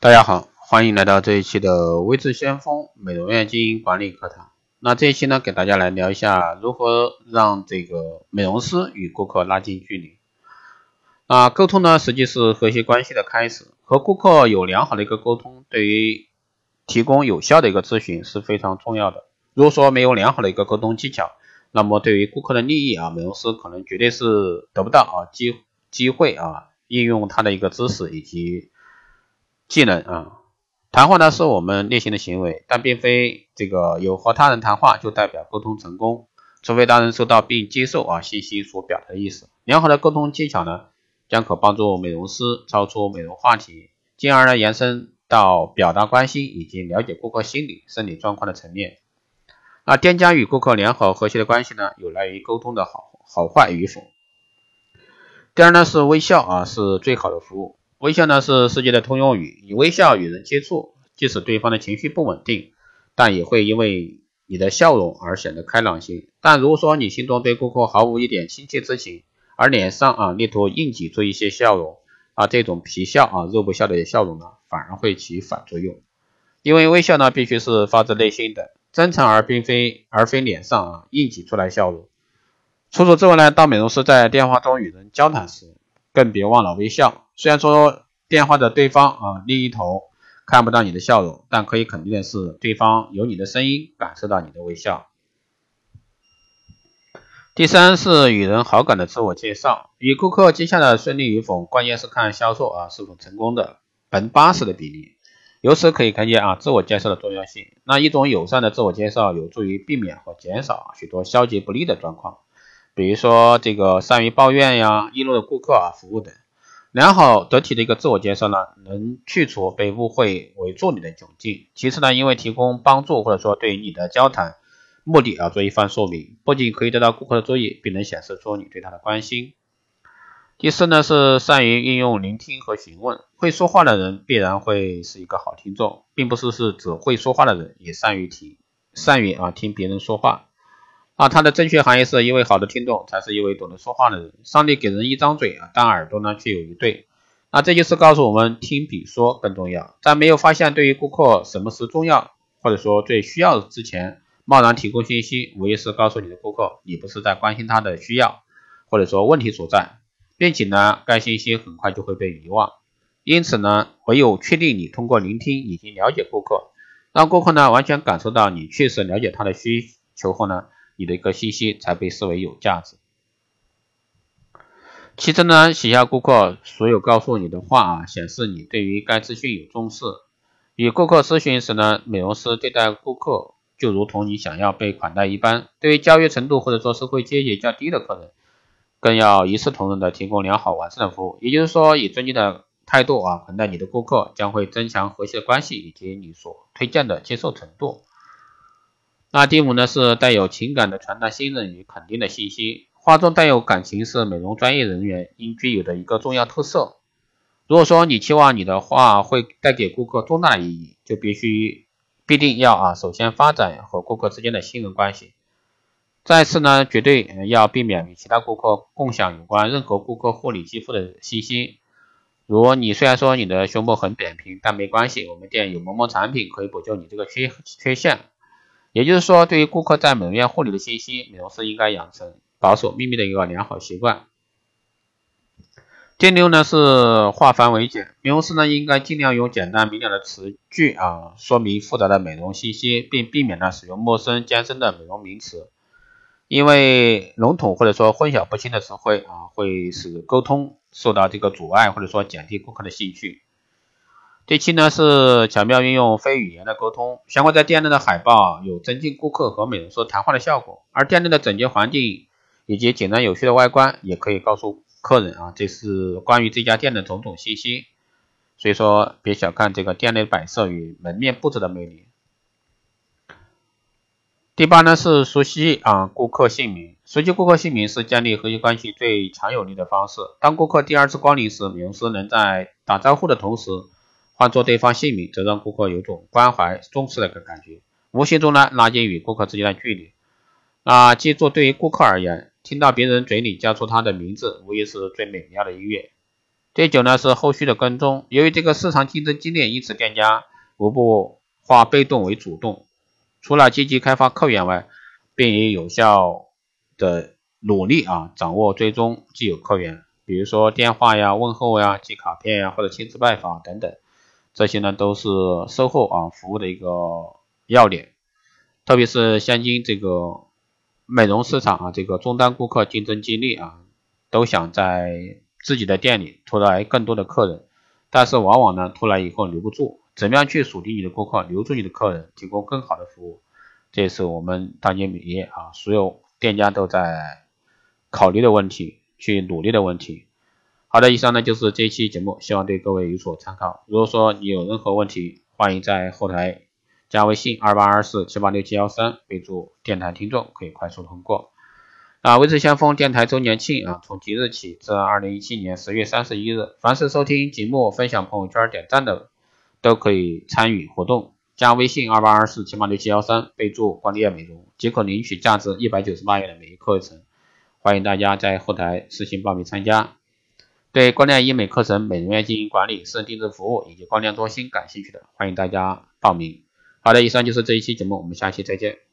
大家好，欢迎来到这一期的微智先锋美容院经营管理课堂。那这一期呢，给大家来聊一下如何让这个美容师与顾客拉近距离。啊，沟通呢，实际是和谐关系的开始。和顾客有良好的一个沟通，对于提供有效的一个咨询是非常重要的。如果说没有良好的一个沟通技巧，那么对于顾客的利益啊，美容师可能绝对是得不到啊机机会啊，应用他的一个知识以及。技能啊，谈话呢是我们例行的行为，但并非这个有和他人谈话就代表沟通成功，除非他人收到并接受啊信息所表达的意思。良好的沟通技巧呢，将可帮助美容师超出美容话题，进而呢延伸到表达关心以及了解顾客心理、生理状况的层面。那店家与顾客良好和谐的关系呢，有赖于沟通的好好坏与否。第二呢是微笑啊，是最好的服务。微笑呢是世界的通用语，以微笑与人接触，即使对方的情绪不稳定，但也会因为你的笑容而显得开朗些。但如果说你心中对顾客毫无一点亲切之情，而脸上啊力图硬挤出一些笑容，啊这种皮笑啊肉不笑的笑容呢，反而会起反作用。因为微笑呢必须是发自内心的，真诚而并非而非脸上啊硬挤出来笑容。除此之外呢，当美容师在电话中与人交谈时，更别忘了微笑。虽然说电话的对方啊另一头看不到你的笑容，但可以肯定的是，对方有你的声音，感受到你的微笑。第三是与人好感的自我介绍，与顾客接下的顺利与否，关键是看销售啊是否成功的百分之八十的比例。由此可以看见啊自我介绍的重要性。那一种友善的自我介绍，有助于避免和减少许多消极不利的状况，比如说这个善于抱怨呀、易怒的顾客啊、服务等。良好得体的一个自我介绍呢，能去除被误会为助理的窘境。其次呢，因为提供帮助或者说对于你的交谈目的啊做一番说明，不仅可以得到顾客的注意，并能显示出你对他的关心。第四呢，是善于运用聆听和询问。会说话的人必然会是一个好听众，并不是是指会说话的人也善于听，善于啊听别人说话。啊，它的正确含义是一位好的听众才是一位懂得说话的人。上帝给人一张嘴啊，但耳朵呢却有一对。那这就是告诉我们，听比说更重要。在没有发现对于顾客什么是重要，或者说最需要之前，贸然提供信息，无疑是告诉你的顾客，你不是在关心他的需要，或者说问题所在，并且呢，该信息很快就会被遗忘。因此呢，唯有确定你通过聆听已经了解顾客，让顾客呢完全感受到你确实了解他的需求后呢。你的一个信息才被视为有价值。其次呢，写下顾客所有告诉你的话啊，显示你对于该资讯有重视。与顾客咨询时呢，美容师对待顾客就如同你想要被款待一般。对于教育程度或者说社会阶级较低的客人，更要一视同仁的提供良好完善的服务。也就是说，以尊敬的态度啊款待你的顾客，将会增强和谐关系以及你所推荐的接受程度。那第五呢是带有情感的传达信任与肯定的信息，话中带有感情是美容专业人员应具有的一个重要特色。如果说你期望你的话会带给顾客重大意义，就必须必定要啊首先发展和顾客之间的信任关系。再次呢，绝对要避免与其他顾客共享有关任何顾客护理肌肤的信息。如你虽然说你的胸部很扁平，但没关系，我们店有某某产品可以补救你这个缺缺陷。也就是说，对于顾客在美容院护理的信息，美容师应该养成保守秘密的一个良好习惯。第六呢是化繁为简，美容师呢应该尽量用简单明了的词句啊说明复杂的美容信息，并避免呢使用陌生艰深的美容名词，因为笼统或者说混淆不清的词汇啊会使沟通受到这个阻碍，或者说减低顾客的兴趣。第七呢是巧妙运用非语言的沟通，相关在店内的海报有增进顾客和美容师谈话的效果，而店内的整洁环境以及简单有序的外观也可以告诉客人啊，这是关于这家店的种种信息。所以说，别小看这个店内摆设与门面布置的魅力。第八呢是熟悉啊顾客姓名，熟悉顾客姓名是建立和谐关系最强有力的方式。当顾客第二次光临时，美容师能在打招呼的同时。唤做对方姓名，则让顾客有种关怀、重视的个感觉，无形中呢拉近与顾客之间的距离。啊，记住，对于顾客而言，听到别人嘴里叫出他的名字，无疑是最美妙的音乐。第九呢是后续的跟踪，由于这个市场竞争激烈，因此店家无不化被动为主动，除了积极开发客源外，并以有效的努力啊掌握追踪既有客源，比如说电话呀、问候呀、寄卡片呀或者亲自拜访等等，这些呢都是售后啊服务的一个要点，特别是现今这个美容市场啊，这个终端顾客竞争激烈啊，都想在自己的店里拖来更多的客人，但是往往呢拖来以后留不住，怎么样去锁定你的顾客，留住你的客人，提供更好的服务？这也是我们当今美业啊，所有店家都在考虑的问题，去努力的问题。好的，以上呢就是这一期节目，希望对各位有所参考。如果说你有任何问题，欢迎在后台加微信二八二四七八六七幺三，备注电台听众，可以快速通过。啊，微智先锋电台周年庆啊，从即日起至二零一七年十月三十一日，凡是收听节目、分享朋友圈、点赞的，都可以参与活动。加微信二八二四七八六七幺三，备注光电美容，即可领取价值一百九十八元的美业课程。欢迎大家在后台私信报名参加。对光电医美课程、美容院经营管理、私人定制服务以及光电中心感兴趣的，欢迎大家报名。好的，以上就是这一期节目，我们下期再见。